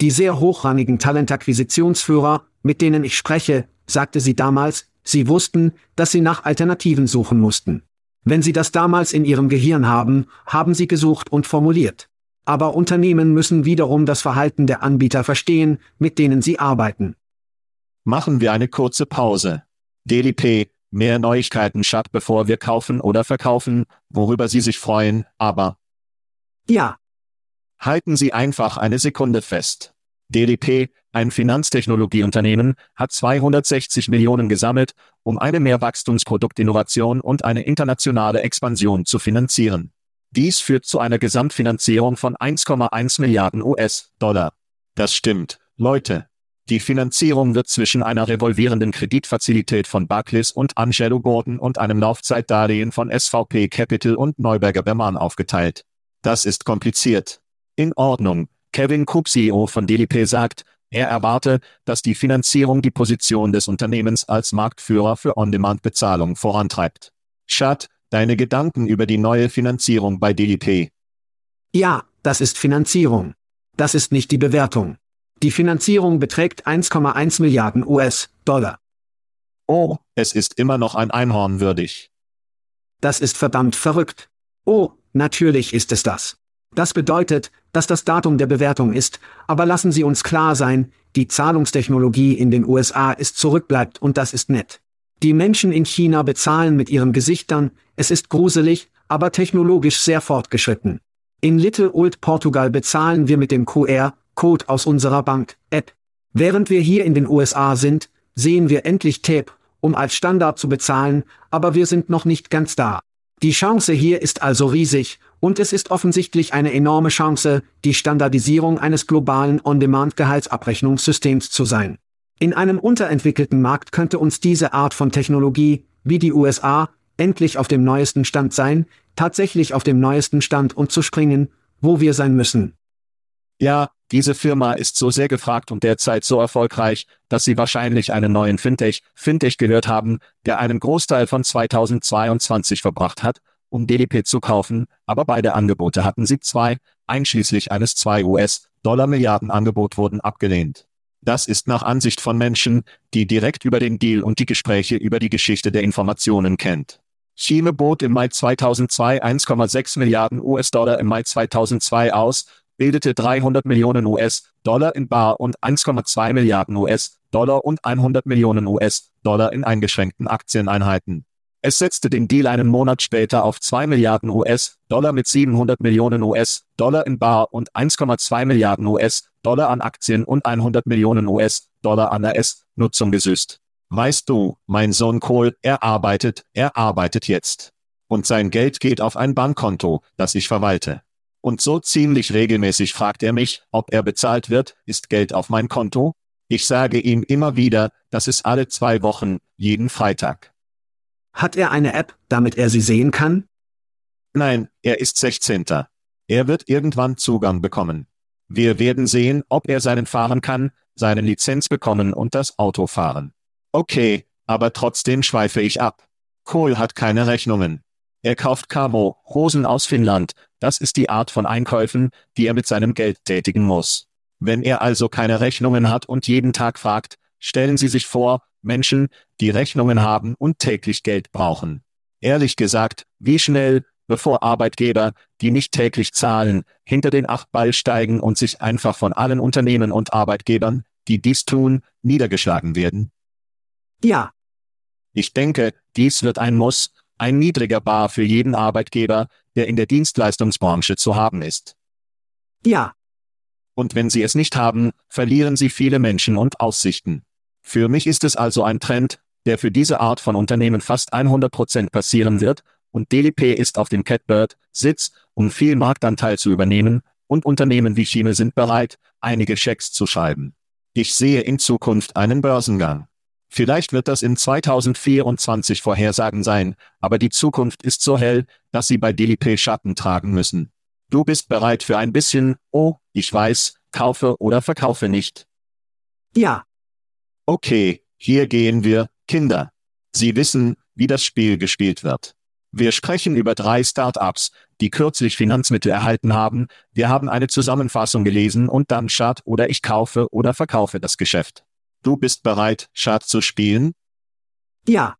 Die sehr hochrangigen Talentakquisitionsführer, mit denen ich spreche, sagte sie damals, sie wussten, dass sie nach Alternativen suchen mussten. Wenn sie das damals in ihrem Gehirn haben, haben sie gesucht und formuliert. Aber Unternehmen müssen wiederum das Verhalten der Anbieter verstehen, mit denen sie arbeiten. Machen wir eine kurze Pause. DDP, mehr Neuigkeiten statt bevor wir kaufen oder verkaufen, worüber Sie sich freuen, aber Ja, halten Sie einfach eine Sekunde fest. DDP, ein Finanztechnologieunternehmen, hat 260 Millionen gesammelt, um eine Mehrwachstumsproduktinnovation und eine internationale Expansion zu finanzieren. Dies führt zu einer Gesamtfinanzierung von 1,1 Milliarden US-Dollar. Das stimmt, Leute. Die Finanzierung wird zwischen einer revolvierenden Kreditfazilität von Barclays und Angelo Gordon und einem Laufzeitdarlehen von SVP Capital und Neuberger Berman aufgeteilt. Das ist kompliziert. In Ordnung. Kevin Cook, CEO von DLP, sagt, er erwarte, dass die Finanzierung die Position des Unternehmens als Marktführer für On-Demand-Bezahlung vorantreibt. Chad, deine Gedanken über die neue Finanzierung bei DLP? Ja, das ist Finanzierung. Das ist nicht die Bewertung. Die Finanzierung beträgt 1,1 Milliarden US-Dollar. Oh, es ist immer noch ein Einhorn würdig. Das ist verdammt verrückt. Oh, natürlich ist es das. Das bedeutet, dass das Datum der Bewertung ist, aber lassen Sie uns klar sein, die Zahlungstechnologie in den USA ist zurückbleibt und das ist nett. Die Menschen in China bezahlen mit ihren Gesichtern, es ist gruselig, aber technologisch sehr fortgeschritten. In Little Old Portugal bezahlen wir mit dem QR, Code aus unserer Bank-App. Während wir hier in den USA sind, sehen wir endlich Tape, um als Standard zu bezahlen, aber wir sind noch nicht ganz da. Die Chance hier ist also riesig, und es ist offensichtlich eine enorme Chance, die Standardisierung eines globalen On-Demand-Gehaltsabrechnungssystems zu sein. In einem unterentwickelten Markt könnte uns diese Art von Technologie, wie die USA, endlich auf dem neuesten Stand sein, tatsächlich auf dem neuesten Stand und zu springen, wo wir sein müssen. Ja, diese Firma ist so sehr gefragt und derzeit so erfolgreich, dass Sie wahrscheinlich einen neuen Fintech, Fintech gehört haben, der einen Großteil von 2022 verbracht hat, um DDP zu kaufen, aber beide Angebote hatten sie zwei, einschließlich eines 2 US-Dollar Milliarden Angebot wurden abgelehnt. Das ist nach Ansicht von Menschen, die direkt über den Deal und die Gespräche über die Geschichte der Informationen kennt. Chime bot im Mai 2002 1,6 Milliarden US-Dollar im Mai 2002 aus, bildete 300 Millionen US-Dollar in Bar und 1,2 Milliarden US-Dollar und 100 Millionen US-Dollar in eingeschränkten Aktieneinheiten. Es setzte den Deal einen Monat später auf 2 Milliarden US-Dollar mit 700 Millionen US-Dollar in Bar und 1,2 Milliarden US-Dollar an Aktien und 100 Millionen US-Dollar an S-Nutzung gesüßt. Weißt du, mein Sohn Cole, er arbeitet, er arbeitet jetzt. Und sein Geld geht auf ein Bankkonto, das ich verwalte. Und so ziemlich regelmäßig fragt er mich, ob er bezahlt wird, ist Geld auf mein Konto? Ich sage ihm immer wieder, das ist alle zwei Wochen, jeden Freitag. Hat er eine App, damit er sie sehen kann? Nein, er ist 16. Er wird irgendwann Zugang bekommen. Wir werden sehen, ob er seinen fahren kann, seine Lizenz bekommen und das Auto fahren. Okay, aber trotzdem schweife ich ab. Kohl hat keine Rechnungen. Er kauft Camo, Hosen aus Finnland, das ist die Art von Einkäufen, die er mit seinem Geld tätigen muss. Wenn er also keine Rechnungen hat und jeden Tag fragt, stellen Sie sich vor, Menschen, die Rechnungen haben und täglich Geld brauchen. Ehrlich gesagt, wie schnell, bevor Arbeitgeber, die nicht täglich zahlen, hinter den Achtball steigen und sich einfach von allen Unternehmen und Arbeitgebern, die dies tun, niedergeschlagen werden? Ja. Ich denke, dies wird ein Muss, ein niedriger Bar für jeden Arbeitgeber, der in der Dienstleistungsbranche zu haben ist. Ja. Und wenn Sie es nicht haben, verlieren Sie viele Menschen und Aussichten. Für mich ist es also ein Trend, der für diese Art von Unternehmen fast 100 Prozent passieren wird, und DLP ist auf dem Catbird-Sitz, um viel Marktanteil zu übernehmen, und Unternehmen wie Chime sind bereit, einige Schecks zu schreiben. Ich sehe in Zukunft einen Börsengang. Vielleicht wird das in 2024 Vorhersagen sein, aber die Zukunft ist so hell, dass Sie bei DLP Schatten tragen müssen. Du bist bereit für ein bisschen, oh, ich weiß, kaufe oder verkaufe nicht. Ja. Okay, hier gehen wir, Kinder. Sie wissen, wie das Spiel gespielt wird. Wir sprechen über drei Startups, die kürzlich Finanzmittel erhalten haben. Wir haben eine Zusammenfassung gelesen und dann Schad oder ich kaufe oder verkaufe das Geschäft. Du bist bereit, Schad zu spielen? Ja.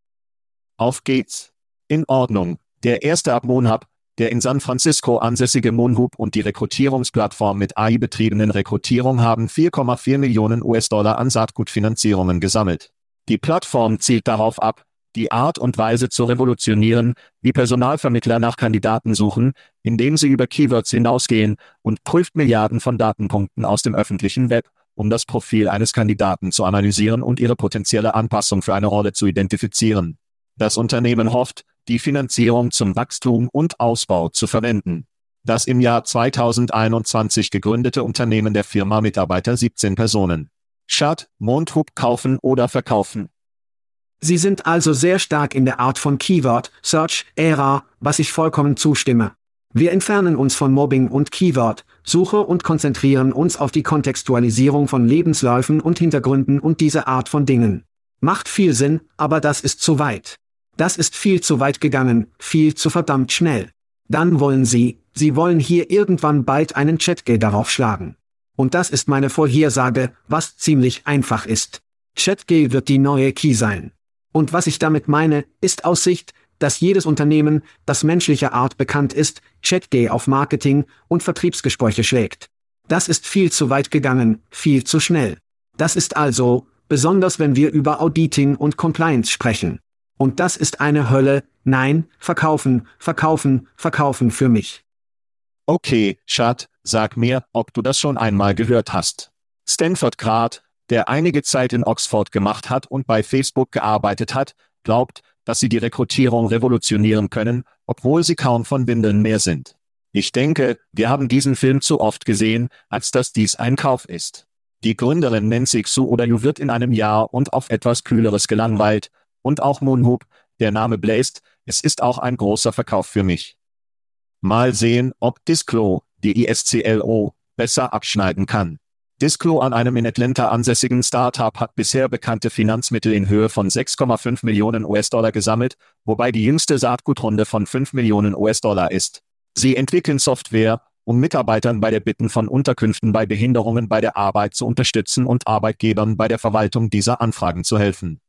Auf geht's. In Ordnung. Der erste ab Monhub, der in San Francisco ansässige Monhub und die Rekrutierungsplattform mit AI betriebenen Rekrutierung haben 4,4 Millionen US-Dollar an Saatgutfinanzierungen gesammelt. Die Plattform zielt darauf ab, die Art und Weise zu revolutionieren, wie Personalvermittler nach Kandidaten suchen, indem sie über Keywords hinausgehen und prüft Milliarden von Datenpunkten aus dem öffentlichen Web um das Profil eines Kandidaten zu analysieren und ihre potenzielle Anpassung für eine Rolle zu identifizieren. Das Unternehmen hofft, die Finanzierung zum Wachstum und Ausbau zu verwenden. Das im Jahr 2021 gegründete Unternehmen der Firma Mitarbeiter 17 Personen. Schad, Mondhub kaufen oder verkaufen. Sie sind also sehr stark in der Art von Keyword, Search, Ära, was ich vollkommen zustimme. Wir entfernen uns von Mobbing und Keyword, Suche und konzentrieren uns auf die Kontextualisierung von Lebensläufen und Hintergründen und diese Art von Dingen. Macht viel Sinn, aber das ist zu weit. Das ist viel zu weit gegangen, viel zu verdammt schnell. Dann wollen Sie, Sie wollen hier irgendwann bald einen Chatgay darauf schlagen. Und das ist meine Vorhersage, was ziemlich einfach ist. Chatgay wird die neue Key sein. Und was ich damit meine, ist Aussicht, dass jedes Unternehmen, das menschlicher Art bekannt ist, Chatgay auf Marketing und Vertriebsgespräche schlägt. Das ist viel zu weit gegangen, viel zu schnell. Das ist also, besonders wenn wir über Auditing und Compliance sprechen. Und das ist eine Hölle, nein, verkaufen, verkaufen, verkaufen für mich. Okay, Chad, sag mir, ob du das schon einmal gehört hast. Stanford Grad, der einige Zeit in Oxford gemacht hat und bei Facebook gearbeitet hat, glaubt, dass sie die Rekrutierung revolutionieren können, obwohl sie kaum von Windeln mehr sind. Ich denke, wir haben diesen Film zu oft gesehen, als dass dies ein Kauf ist. Die Gründerin Nancy Xu oder Yu wird in einem Jahr und auf etwas Kühleres gelangweilt, und auch Moonhoop, der Name bläst, es ist auch ein großer Verkauf für mich. Mal sehen, ob Disclo, die ISCLO, besser abschneiden kann. Disclo an einem in Atlanta ansässigen Startup hat bisher bekannte Finanzmittel in Höhe von 6,5 Millionen US-Dollar gesammelt, wobei die jüngste Saatgutrunde von 5 Millionen US-Dollar ist. Sie entwickeln Software, um Mitarbeitern bei der Bitten von Unterkünften bei Behinderungen bei der Arbeit zu unterstützen und Arbeitgebern bei der Verwaltung dieser Anfragen zu helfen.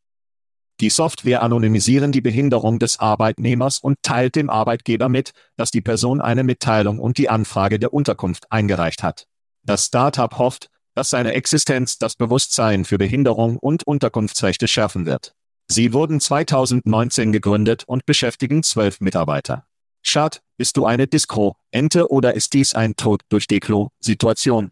Die Software anonymisieren die Behinderung des Arbeitnehmers und teilt dem Arbeitgeber mit, dass die Person eine Mitteilung und die Anfrage der Unterkunft eingereicht hat. Das Startup hofft, dass seine Existenz das Bewusstsein für Behinderung und Unterkunftsrechte schärfen wird. Sie wurden 2019 gegründet und beschäftigen zwölf Mitarbeiter. Schad, bist du eine Disco-Ente oder ist dies ein Tod durch Deklo-Situation?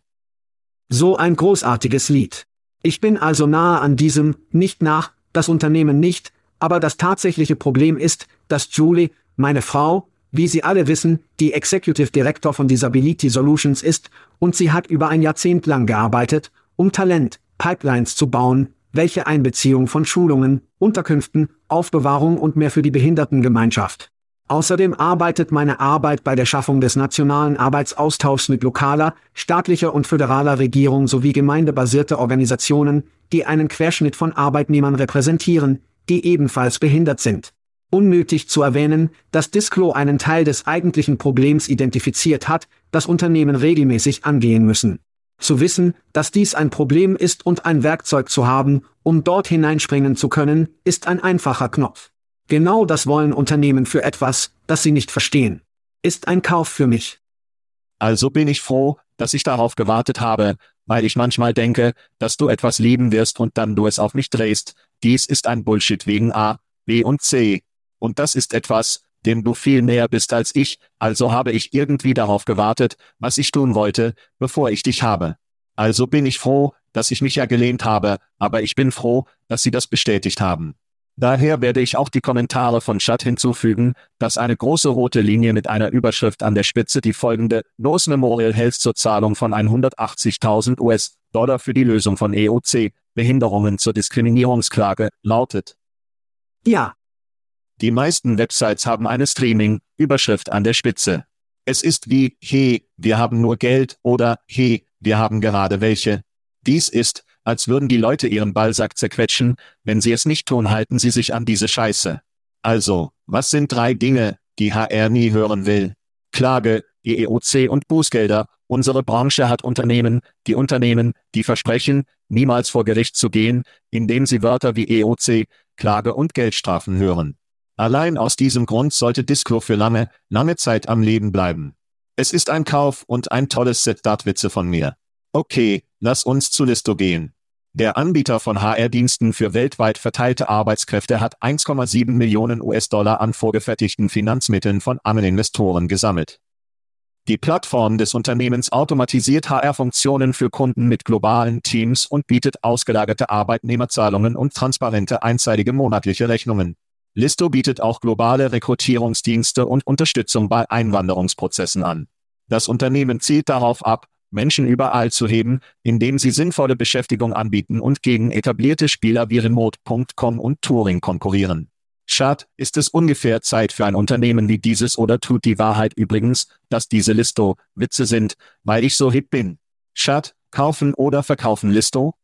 So ein großartiges Lied. Ich bin also nahe an diesem, nicht nach, das Unternehmen nicht, aber das tatsächliche Problem ist, dass Julie, meine Frau, wie Sie alle wissen, die Executive Director von Disability Solutions ist, und sie hat über ein Jahrzehnt lang gearbeitet, um Talent, Pipelines zu bauen, welche Einbeziehung von Schulungen, Unterkünften, Aufbewahrung und mehr für die Behindertengemeinschaft. Außerdem arbeitet meine Arbeit bei der Schaffung des nationalen Arbeitsaustauschs mit lokaler, staatlicher und föderaler Regierung sowie gemeindebasierte Organisationen, die einen Querschnitt von Arbeitnehmern repräsentieren, die ebenfalls behindert sind. Unnötig zu erwähnen, dass Disclo einen Teil des eigentlichen Problems identifiziert hat, das Unternehmen regelmäßig angehen müssen. Zu wissen, dass dies ein Problem ist und ein Werkzeug zu haben, um dort hineinspringen zu können, ist ein einfacher Knopf. Genau das wollen Unternehmen für etwas, das sie nicht verstehen. Ist ein Kauf für mich. Also bin ich froh, dass ich darauf gewartet habe, weil ich manchmal denke, dass du etwas lieben wirst und dann du es auf mich drehst. Dies ist ein Bullshit wegen A, B und C. Und das ist etwas, dem du viel näher bist als ich, also habe ich irgendwie darauf gewartet, was ich tun wollte, bevor ich dich habe. Also bin ich froh, dass ich mich ja gelehnt habe, aber ich bin froh, dass sie das bestätigt haben. Daher werde ich auch die Kommentare von Chat hinzufügen, dass eine große rote Linie mit einer Überschrift an der Spitze die folgende Nose Memorial Health zur Zahlung von 180.000 US-Dollar für die Lösung von EOC, Behinderungen zur Diskriminierungsklage, lautet. Ja, die meisten Websites haben eine Streaming-Überschrift an der Spitze. Es ist wie, hey, wir haben nur Geld oder, hey, wir haben gerade welche. Dies ist, als würden die Leute ihren Ballsack zerquetschen, wenn sie es nicht tun, halten sie sich an diese Scheiße. Also, was sind drei Dinge, die HR nie hören will? Klage, EEOC und Bußgelder. Unsere Branche hat Unternehmen, die Unternehmen, die versprechen, niemals vor Gericht zu gehen, indem sie Wörter wie EOC, Klage und Geldstrafen hören. Allein aus diesem Grund sollte Disco für lange, lange Zeit am Leben bleiben. Es ist ein Kauf und ein tolles Set Dartwitze von mir. Okay, lass uns zu Listo gehen. Der Anbieter von HR-Diensten für weltweit verteilte Arbeitskräfte hat 1,7 Millionen US-Dollar an vorgefertigten Finanzmitteln von armen Investoren gesammelt. Die Plattform des Unternehmens automatisiert HR-Funktionen für Kunden mit globalen Teams und bietet ausgelagerte Arbeitnehmerzahlungen und transparente einseitige monatliche Rechnungen. Listo bietet auch globale Rekrutierungsdienste und Unterstützung bei Einwanderungsprozessen an. Das Unternehmen zielt darauf ab, Menschen überall zu heben, indem sie sinnvolle Beschäftigung anbieten und gegen etablierte Spieler wie Remote.com und Touring konkurrieren. Schad, ist es ungefähr Zeit für ein Unternehmen wie dieses oder tut die Wahrheit übrigens, dass diese Listo Witze sind, weil ich so hip bin? Schad, kaufen oder verkaufen Listo?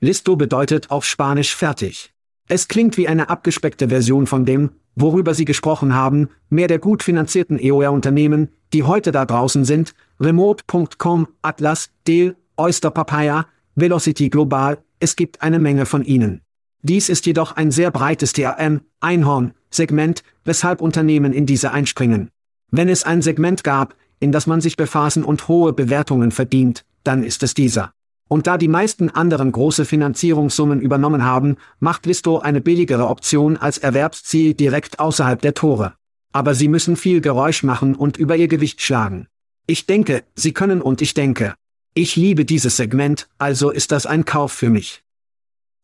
Listo bedeutet auf Spanisch fertig. Es klingt wie eine abgespeckte Version von dem, worüber Sie gesprochen haben, mehr der gut finanzierten EOR-Unternehmen, die heute da draußen sind, Remote.com, Atlas, Dell, Oyster Papaya, Velocity Global, es gibt eine Menge von ihnen. Dies ist jedoch ein sehr breites TAM, Einhorn, Segment, weshalb Unternehmen in diese einspringen. Wenn es ein Segment gab, in das man sich befassen und hohe Bewertungen verdient, dann ist es dieser. Und da die meisten anderen große Finanzierungssummen übernommen haben, macht Listo eine billigere Option als Erwerbsziel direkt außerhalb der Tore. Aber sie müssen viel Geräusch machen und über ihr Gewicht schlagen. Ich denke, sie können und ich denke. Ich liebe dieses Segment, also ist das ein Kauf für mich.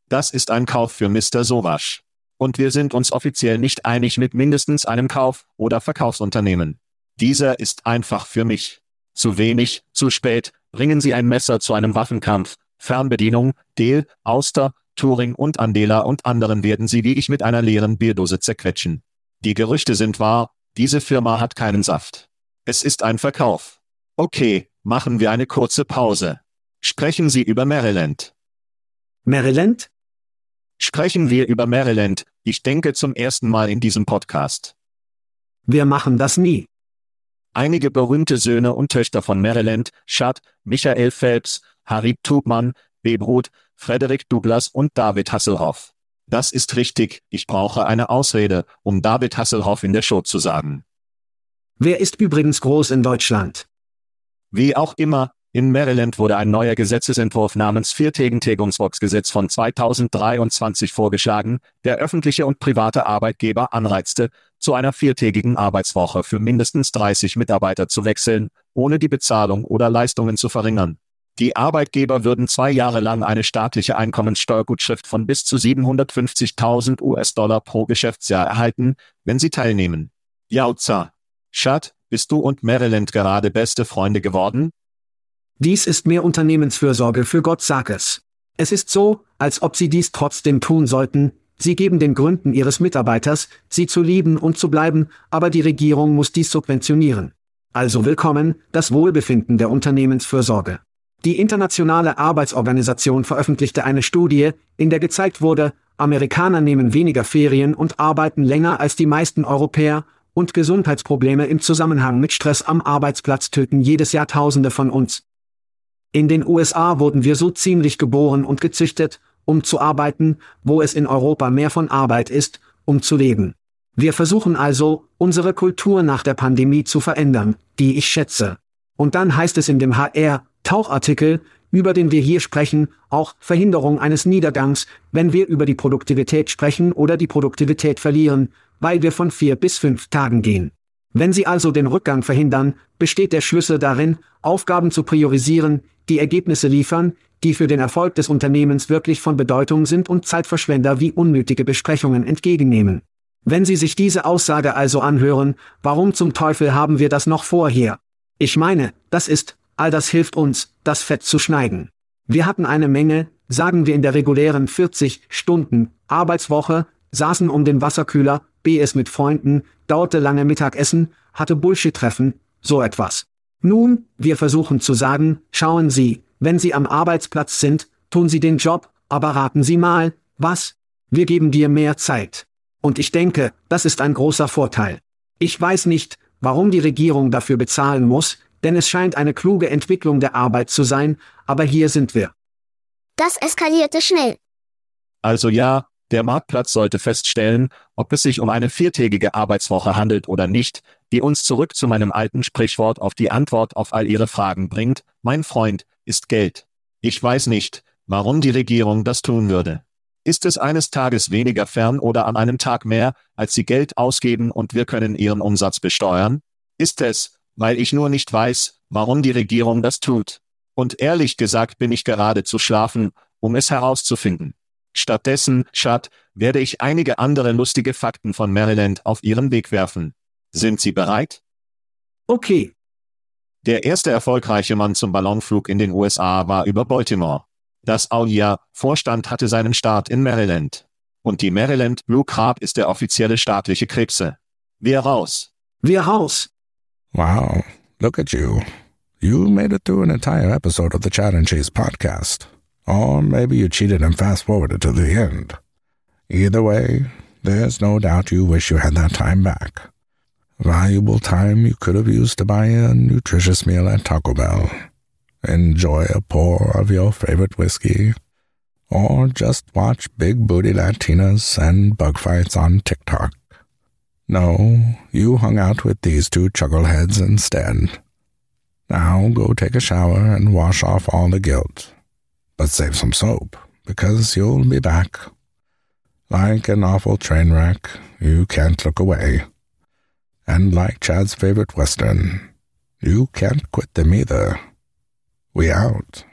Das ist ein Kauf für Mr. Sowasch. Und wir sind uns offiziell nicht einig mit mindestens einem Kauf- oder Verkaufsunternehmen. Dieser ist einfach für mich. Zu wenig, zu spät, bringen Sie ein Messer zu einem Waffenkampf. Fernbedienung, Deel, Auster, Turing und Andela und anderen werden Sie wie ich mit einer leeren Bierdose zerquetschen. Die Gerüchte sind wahr, diese Firma hat keinen Saft. Es ist ein Verkauf. Okay, machen wir eine kurze Pause. Sprechen Sie über Maryland. Maryland? Sprechen wir über Maryland, ich denke zum ersten Mal in diesem Podcast. Wir machen das nie. Einige berühmte Söhne und Töchter von Maryland, Schad, Michael Phelps, Harry Tubman, Bebrot, Frederick Douglass und David Hasselhoff. Das ist richtig, ich brauche eine Ausrede, um David Hasselhoff in der Show zu sagen. Wer ist übrigens groß in Deutschland? Wie auch immer, in Maryland wurde ein neuer Gesetzesentwurf namens Viertägentägungsbox-Gesetz von 2023 vorgeschlagen, der öffentliche und private Arbeitgeber anreizte, zu einer viertägigen Arbeitswoche für mindestens 30 Mitarbeiter zu wechseln, ohne die Bezahlung oder Leistungen zu verringern. Die Arbeitgeber würden zwei Jahre lang eine staatliche Einkommenssteuergutschrift von bis zu 750.000 US-Dollar pro Geschäftsjahr erhalten, wenn sie teilnehmen. Jauza. Schad, bist du und Maryland gerade beste Freunde geworden? Dies ist mehr Unternehmensfürsorge für Gott sag es. Es ist so, als ob Sie dies trotzdem tun sollten, Sie geben den Gründen Ihres Mitarbeiters, Sie zu lieben und zu bleiben, aber die Regierung muss dies subventionieren. Also willkommen, das Wohlbefinden der Unternehmensfürsorge. Die Internationale Arbeitsorganisation veröffentlichte eine Studie, in der gezeigt wurde, Amerikaner nehmen weniger Ferien und arbeiten länger als die meisten Europäer, und Gesundheitsprobleme im Zusammenhang mit Stress am Arbeitsplatz töten jedes Jahr Tausende von uns. In den USA wurden wir so ziemlich geboren und gezüchtet, um zu arbeiten, wo es in Europa mehr von Arbeit ist, um zu leben. Wir versuchen also, unsere Kultur nach der Pandemie zu verändern, die ich schätze. Und dann heißt es in dem HR-Tauchartikel, über den wir hier sprechen, auch Verhinderung eines Niedergangs, wenn wir über die Produktivität sprechen oder die Produktivität verlieren, weil wir von vier bis fünf Tagen gehen. Wenn Sie also den Rückgang verhindern, besteht der Schlüssel darin, Aufgaben zu priorisieren, die Ergebnisse liefern, die für den Erfolg des Unternehmens wirklich von Bedeutung sind und Zeitverschwender wie unnötige Besprechungen entgegennehmen. Wenn Sie sich diese Aussage also anhören, warum zum Teufel haben wir das noch vorher? Ich meine, das ist, all das hilft uns, das Fett zu schneiden. Wir hatten eine Menge, sagen wir in der regulären 40 Stunden Arbeitswoche, saßen um den Wasserkühler, BS mit Freunden, dauerte lange Mittagessen, hatte Bullshit-Treffen, so etwas. Nun, wir versuchen zu sagen, schauen Sie, wenn Sie am Arbeitsplatz sind, tun Sie den Job, aber raten Sie mal, was? Wir geben dir mehr Zeit. Und ich denke, das ist ein großer Vorteil. Ich weiß nicht, warum die Regierung dafür bezahlen muss, denn es scheint eine kluge Entwicklung der Arbeit zu sein, aber hier sind wir. Das eskalierte schnell. Also ja, der Marktplatz sollte feststellen, ob es sich um eine viertägige Arbeitswoche handelt oder nicht, die uns zurück zu meinem alten Sprichwort auf die Antwort auf all Ihre Fragen bringt, mein Freund, ist Geld. Ich weiß nicht, warum die Regierung das tun würde. Ist es eines Tages weniger fern oder an einem Tag mehr, als sie Geld ausgeben und wir können ihren Umsatz besteuern? Ist es, weil ich nur nicht weiß, warum die Regierung das tut. Und ehrlich gesagt bin ich gerade zu schlafen, um es herauszufinden. Stattdessen, Chad, werde ich einige andere lustige Fakten von Maryland auf Ihren Weg werfen. Sind Sie bereit? Okay, Der erste erfolgreiche Mann zum Ballonflug in den USA war über Baltimore. Das AUIA-Vorstand hatte seinen Start in Maryland. Und die Maryland Blue Crab ist der offizielle staatliche Krebse. Wer raus? wir raus. Wow, look at you. You made it through an entire episode of the Chat and Cheese podcast. Or maybe you cheated and fast forwarded to the end. Either way, there's no doubt you wish you had that time back. Valuable time you could have used to buy a nutritious meal at Taco Bell, enjoy a pour of your favorite whiskey, or just watch big booty Latinas and bug fights on TikTok. No, you hung out with these two chuckleheads instead. Now go take a shower and wash off all the guilt. But save some soap, because you'll be back. Like an awful train wreck, you can't look away. And like Chad's favorite Western, you can't quit them either. We out.